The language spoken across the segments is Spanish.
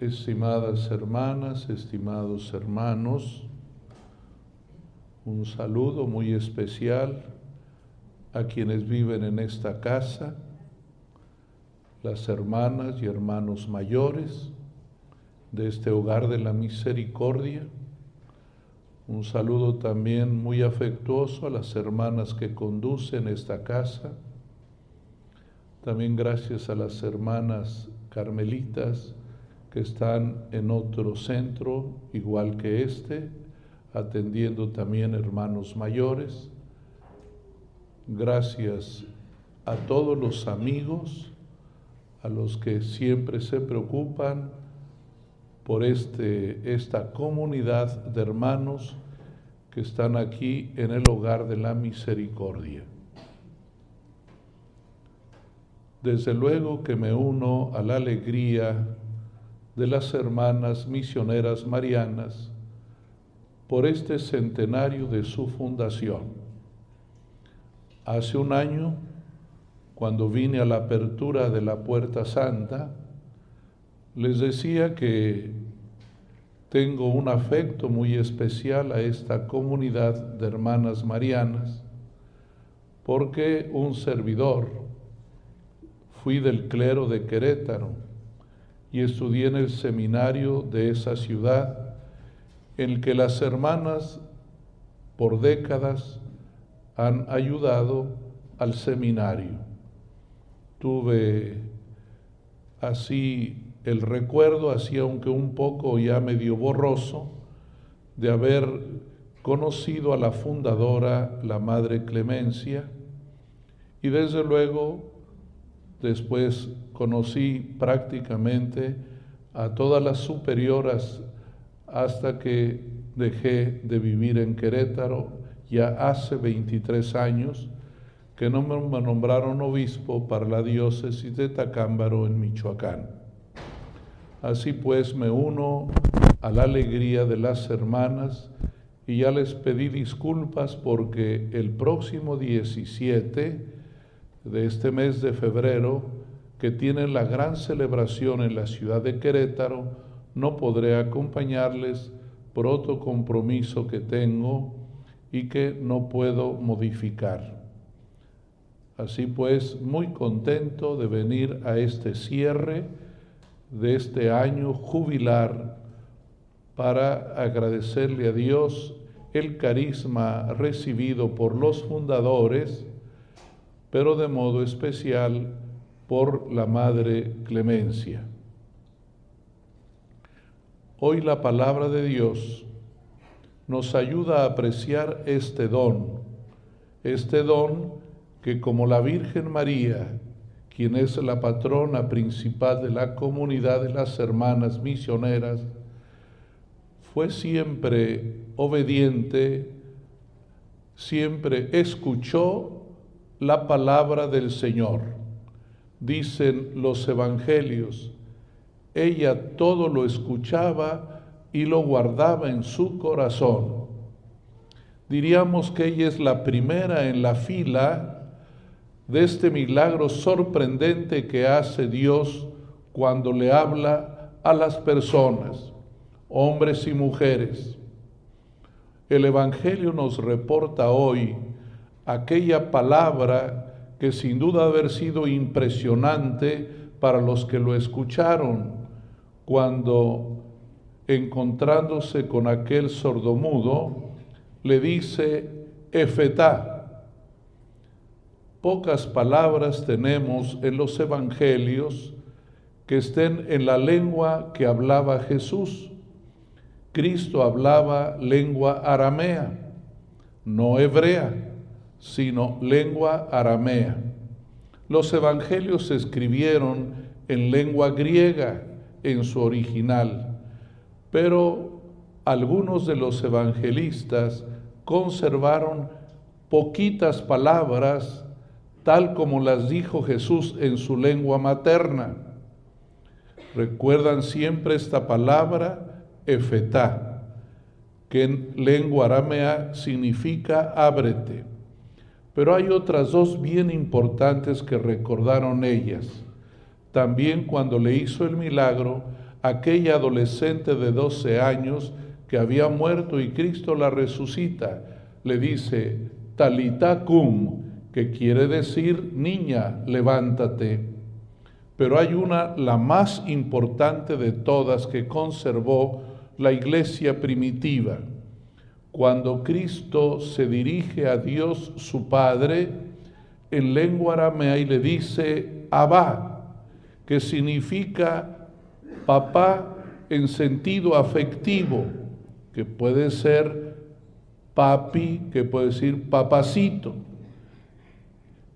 estimadas hermanas, estimados hermanos, un saludo muy especial a quienes viven en esta casa, las hermanas y hermanos mayores de este hogar de la misericordia. Un saludo también muy afectuoso a las hermanas que conducen esta casa. También gracias a las hermanas carmelitas que están en otro centro igual que este, atendiendo también hermanos mayores. Gracias a todos los amigos, a los que siempre se preocupan por este, esta comunidad de hermanos que están aquí en el hogar de la misericordia. Desde luego que me uno a la alegría de las hermanas misioneras marianas por este centenario de su fundación. Hace un año, cuando vine a la apertura de la Puerta Santa, les decía que tengo un afecto muy especial a esta comunidad de hermanas marianas, porque un servidor, fui del clero de Querétaro y estudié en el seminario de esa ciudad en el que las hermanas por décadas han ayudado al seminario. Tuve así el recuerdo, así aunque un poco ya medio borroso, de haber conocido a la fundadora, la Madre Clemencia, y desde luego después conocí prácticamente a todas las superioras hasta que dejé de vivir en Querétaro, ya hace 23 años que no me nombraron obispo para la diócesis de Tacámbaro en Michoacán. Así pues me uno a la alegría de las hermanas y ya les pedí disculpas porque el próximo 17 de este mes de febrero, que tienen la gran celebración en la ciudad de Querétaro, no podré acompañarles por otro compromiso que tengo y que no puedo modificar. Así pues, muy contento de venir a este cierre de este año jubilar para agradecerle a Dios el carisma recibido por los fundadores, pero de modo especial por la Madre Clemencia. Hoy la palabra de Dios nos ayuda a apreciar este don, este don que como la Virgen María, quien es la patrona principal de la comunidad de las hermanas misioneras, fue siempre obediente, siempre escuchó la palabra del Señor. Dicen los evangelios, ella todo lo escuchaba y lo guardaba en su corazón. Diríamos que ella es la primera en la fila de este milagro sorprendente que hace Dios cuando le habla a las personas, hombres y mujeres. El Evangelio nos reporta hoy aquella palabra que sin duda haber sido impresionante para los que lo escucharon, cuando encontrándose con aquel sordomudo, le dice, Efetá. Pocas palabras tenemos en los evangelios que estén en la lengua que hablaba Jesús. Cristo hablaba lengua aramea, no hebrea, sino lengua aramea. Los evangelios se escribieron en lengua griega, en su original, pero algunos de los evangelistas conservaron poquitas palabras tal como las dijo Jesús en su lengua materna. Recuerdan siempre esta palabra, efetá, que en lengua aramea significa ábrete. Pero hay otras dos bien importantes que recordaron ellas también cuando le hizo el milagro aquella adolescente de 12 años que había muerto y Cristo la resucita. Le dice, talita cum, que quiere decir, niña, levántate. Pero hay una, la más importante de todas, que conservó la iglesia primitiva. Cuando Cristo se dirige a Dios su Padre, en lengua aramea y le dice Abba, que significa papá en sentido afectivo, que puede ser papi, que puede decir papacito.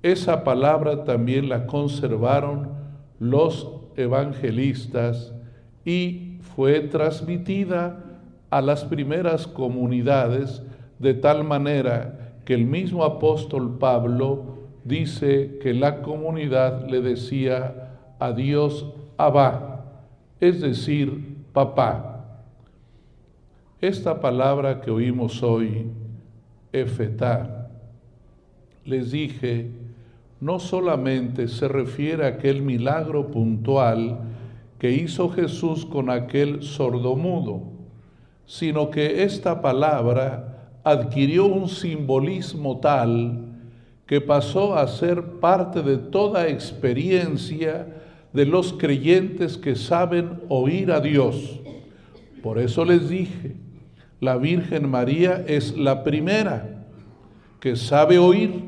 Esa palabra también la conservaron los evangelistas y fue transmitida a las primeras comunidades de tal manera que el mismo apóstol Pablo dice que la comunidad le decía a Dios Abba, es decir, papá. Esta palabra que oímos hoy, Efetá, les dije, no solamente se refiere a aquel milagro puntual que hizo Jesús con aquel sordomudo, sino que esta palabra adquirió un simbolismo tal que pasó a ser parte de toda experiencia de los creyentes que saben oír a Dios. Por eso les dije, la Virgen María es la primera que sabe oír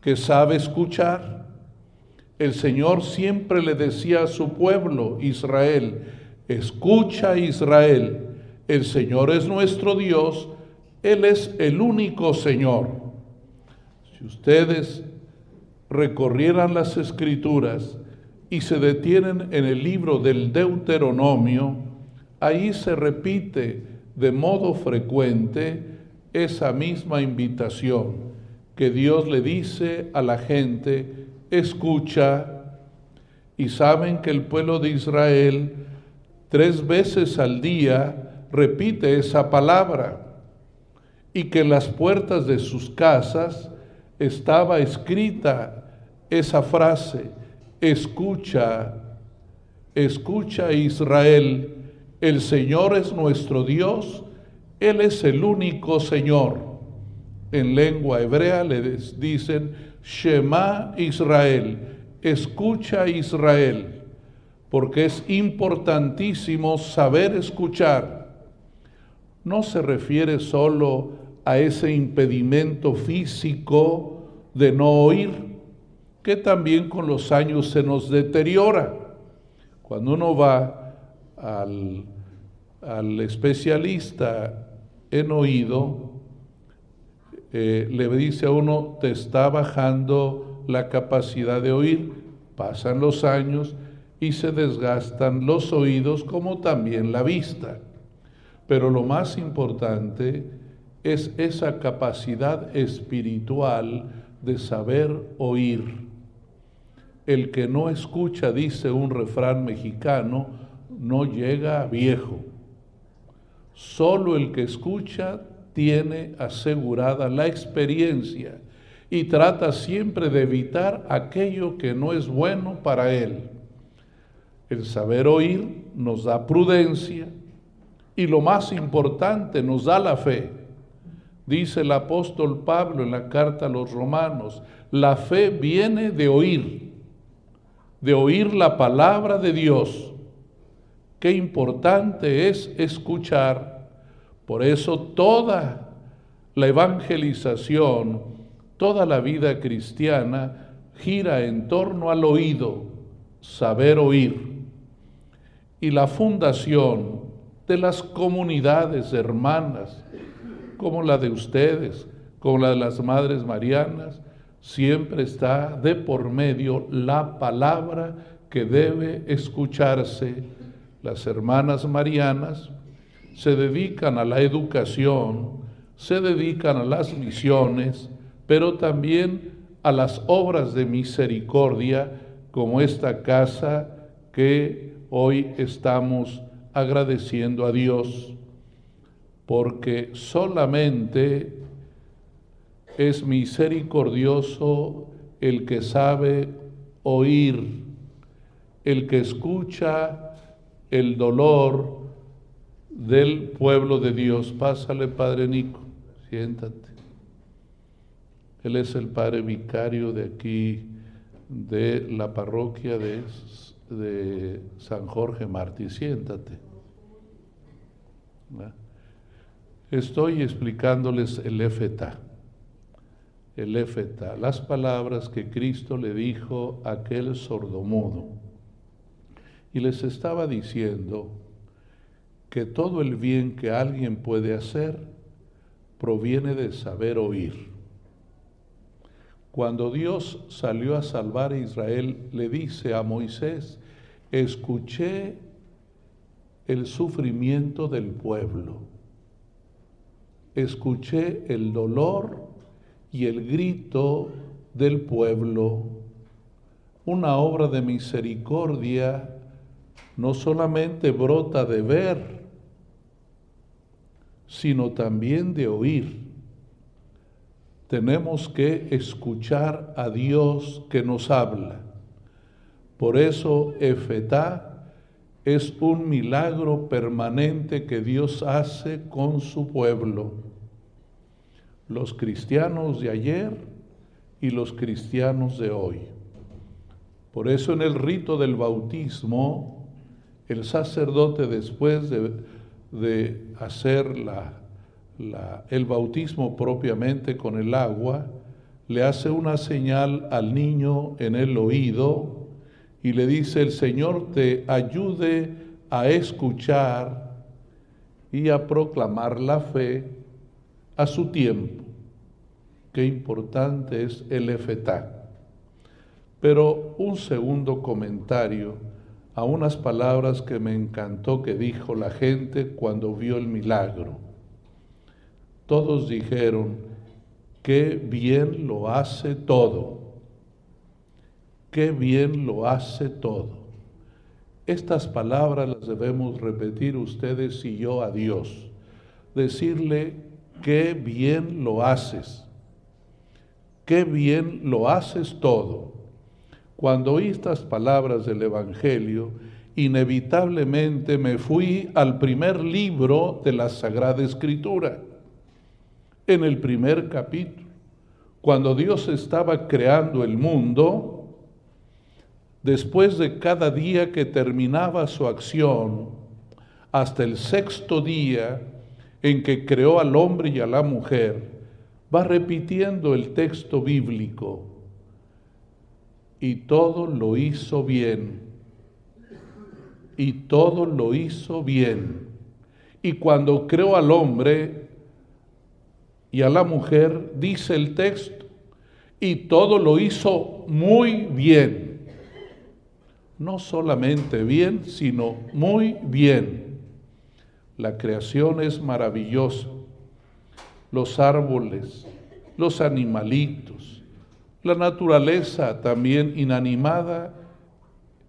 que sabe escuchar. El Señor siempre le decía a su pueblo, Israel, escucha Israel, el Señor es nuestro Dios, Él es el único Señor. Si ustedes recorrieran las escrituras y se detienen en el libro del Deuteronomio, ahí se repite de modo frecuente esa misma invitación que Dios le dice a la gente, escucha, y saben que el pueblo de Israel tres veces al día repite esa palabra, y que en las puertas de sus casas estaba escrita esa frase, escucha, escucha Israel, el Señor es nuestro Dios, Él es el único Señor en lengua hebrea le dicen Shema Israel, escucha Israel, porque es importantísimo saber escuchar. No se refiere solo a ese impedimento físico de no oír, que también con los años se nos deteriora. Cuando uno va al, al especialista en oído, eh, le dice a uno, te está bajando la capacidad de oír, pasan los años y se desgastan los oídos como también la vista. Pero lo más importante es esa capacidad espiritual de saber oír. El que no escucha, dice un refrán mexicano, no llega viejo. Solo el que escucha tiene asegurada la experiencia y trata siempre de evitar aquello que no es bueno para él. El saber oír nos da prudencia y lo más importante nos da la fe. Dice el apóstol Pablo en la carta a los romanos, la fe viene de oír, de oír la palabra de Dios. Qué importante es escuchar por eso toda la evangelización, toda la vida cristiana gira en torno al oído, saber oír. Y la fundación de las comunidades hermanas, como la de ustedes, como la de las Madres Marianas, siempre está de por medio la palabra que debe escucharse. Las hermanas marianas se dedican a la educación, se dedican a las misiones, pero también a las obras de misericordia como esta casa que hoy estamos agradeciendo a Dios, porque solamente es misericordioso el que sabe oír, el que escucha el dolor del pueblo de Dios. Pásale, Padre Nico, siéntate. Él es el Padre Vicario de aquí, de la parroquia de, de San Jorge Martí. Siéntate. Estoy explicándoles el efeta. El efeta, las palabras que Cristo le dijo a aquel sordomudo. Y les estaba diciendo que todo el bien que alguien puede hacer proviene de saber oír. Cuando Dios salió a salvar a Israel, le dice a Moisés, escuché el sufrimiento del pueblo, escuché el dolor y el grito del pueblo, una obra de misericordia no solamente brota de ver, sino también de oír. Tenemos que escuchar a Dios que nos habla. Por eso Efetá es un milagro permanente que Dios hace con su pueblo. Los cristianos de ayer y los cristianos de hoy. Por eso en el rito del bautismo, el sacerdote después de de hacer el bautismo propiamente con el agua, le hace una señal al niño en el oído y le dice, el Señor te ayude a escuchar y a proclamar la fe a su tiempo. Qué importante es el efetá. Pero un segundo comentario a unas palabras que me encantó que dijo la gente cuando vio el milagro. Todos dijeron, qué bien lo hace todo, qué bien lo hace todo. Estas palabras las debemos repetir ustedes y yo a Dios. Decirle, qué bien lo haces, qué bien lo haces todo. Cuando oí estas palabras del Evangelio, inevitablemente me fui al primer libro de la Sagrada Escritura, en el primer capítulo, cuando Dios estaba creando el mundo, después de cada día que terminaba su acción, hasta el sexto día en que creó al hombre y a la mujer, va repitiendo el texto bíblico y todo lo hizo bien. Y todo lo hizo bien. Y cuando creó al hombre y a la mujer, dice el texto, y todo lo hizo muy bien. No solamente bien, sino muy bien. La creación es maravillosa. Los árboles, los animalitos, la naturaleza también inanimada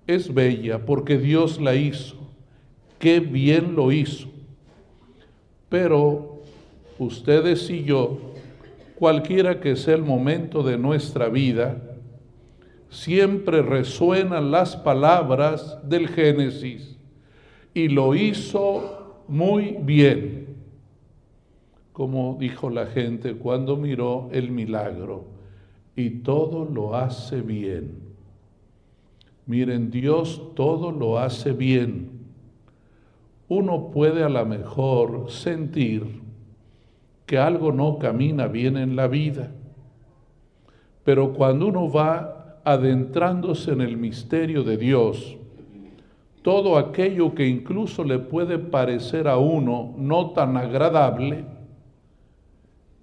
es bella porque Dios la hizo. Qué bien lo hizo. Pero ustedes y yo, cualquiera que sea el momento de nuestra vida, siempre resuenan las palabras del Génesis. Y lo hizo muy bien, como dijo la gente cuando miró el milagro y todo lo hace bien. Miren, Dios todo lo hace bien. Uno puede a lo mejor sentir que algo no camina bien en la vida, pero cuando uno va adentrándose en el misterio de Dios, todo aquello que incluso le puede parecer a uno no tan agradable,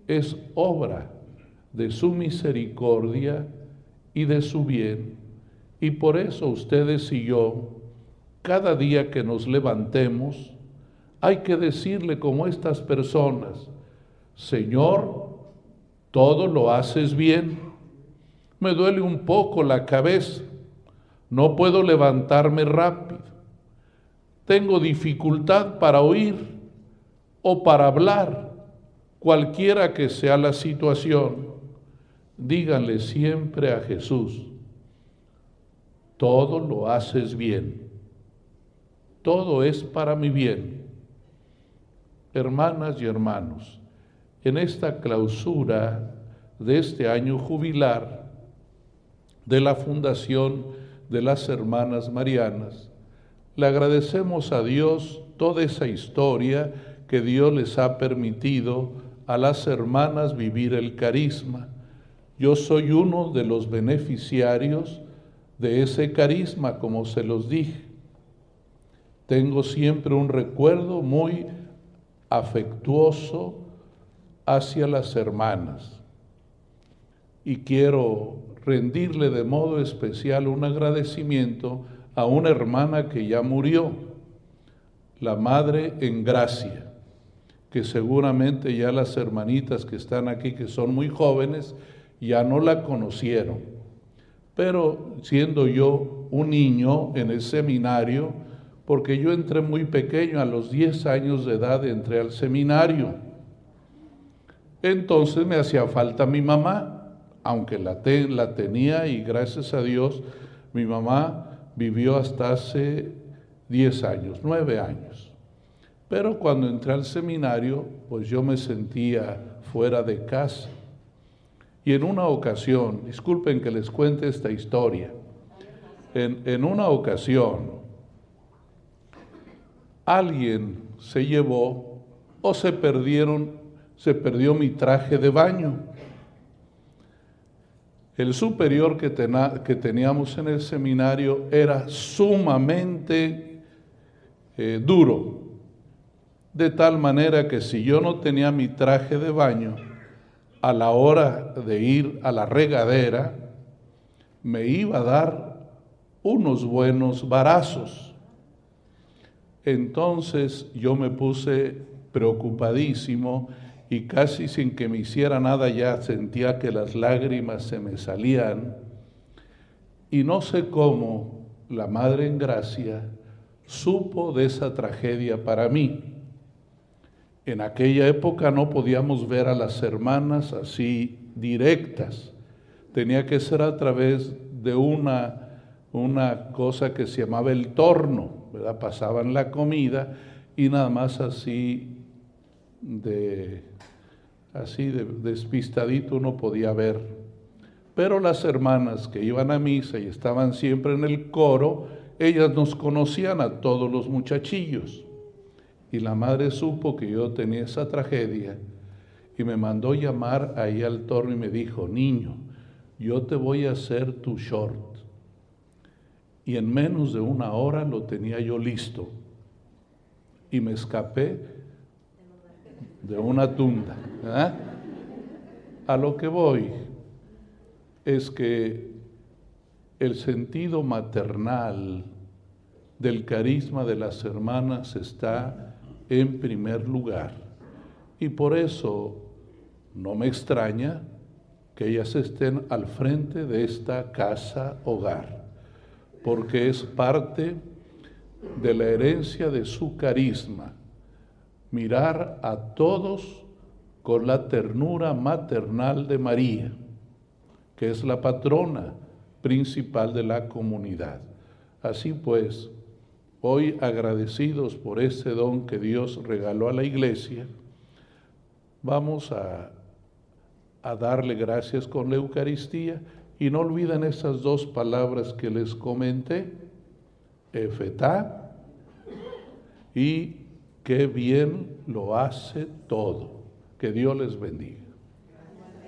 es obra de su misericordia y de su bien. Y por eso ustedes y yo, cada día que nos levantemos, hay que decirle como estas personas, Señor, todo lo haces bien. Me duele un poco la cabeza, no puedo levantarme rápido. Tengo dificultad para oír o para hablar, cualquiera que sea la situación díganle siempre a Jesús, todo lo haces bien. todo es para mi bien. Hermanas y hermanos, en esta clausura de este año jubilar de la Fundación de las Hermanas Marianas, le agradecemos a Dios toda esa historia que Dios les ha permitido a las hermanas vivir el carisma. Yo soy uno de los beneficiarios de ese carisma, como se los dije. Tengo siempre un recuerdo muy afectuoso hacia las hermanas. Y quiero rendirle de modo especial un agradecimiento a una hermana que ya murió, la Madre en Gracia, que seguramente ya las hermanitas que están aquí, que son muy jóvenes, ya no la conocieron. Pero siendo yo un niño en el seminario, porque yo entré muy pequeño, a los 10 años de edad entré al seminario. Entonces me hacía falta mi mamá, aunque la, tenía y gracias a Dios mi mamá vivió hasta hace 10 años, 9 años. Pero cuando entré al seminario, pues yo me sentía fuera de casa. Y en una ocasión, disculpen que les cuente esta historia, en, en una ocasión alguien se llevó o se perdieron, se perdió mi traje de baño. El superior que, teníamos en el seminario era sumamente eh, duro, de tal manera que si yo no tenía mi traje de baño, a la hora de ir a la regadera, me iba a dar unos buenos varazos. Entonces yo me puse preocupadísimo y casi sin que me hiciera nada ya sentía que las lágrimas se me salían. Y no sé cómo la Madre en Gracia supo de esa tragedia para mí. En aquella época no podíamos ver a las hermanas así directas. Tenía que ser a través de una, una cosa que se llamaba el torno ¿verdad? Pasaban la comida y nada más así de así de despistadito uno podía ver. Pero las hermanas que iban a misa y estaban siempre en el coro, ellas nos conocían a todos los muchachillos. Y la madre supo que yo tenía esa tragedia y me mandó llamar ahí al torno y me dijo, niño, yo te voy a hacer tu short y en menos de una hora lo tenía yo listo. Y me escapé de una tunda. A lo que voy es que el sentido maternal del carisma de las hermanas está en primer lugar. Y por eso no me extraña que ellas estén al frente de esta casa hogar porque es parte de la herencia de su carisma, mirar a todos con la ternura maternal de María, que es la patrona principal de la comunidad. Así pues, hoy agradecidos por ese don que Dios regaló a la iglesia, vamos a, darle gracias con la Eucaristía y no olviden esas dos palabras que les comenté, efetá y qué bien lo hace todo. Que Dios les bendiga.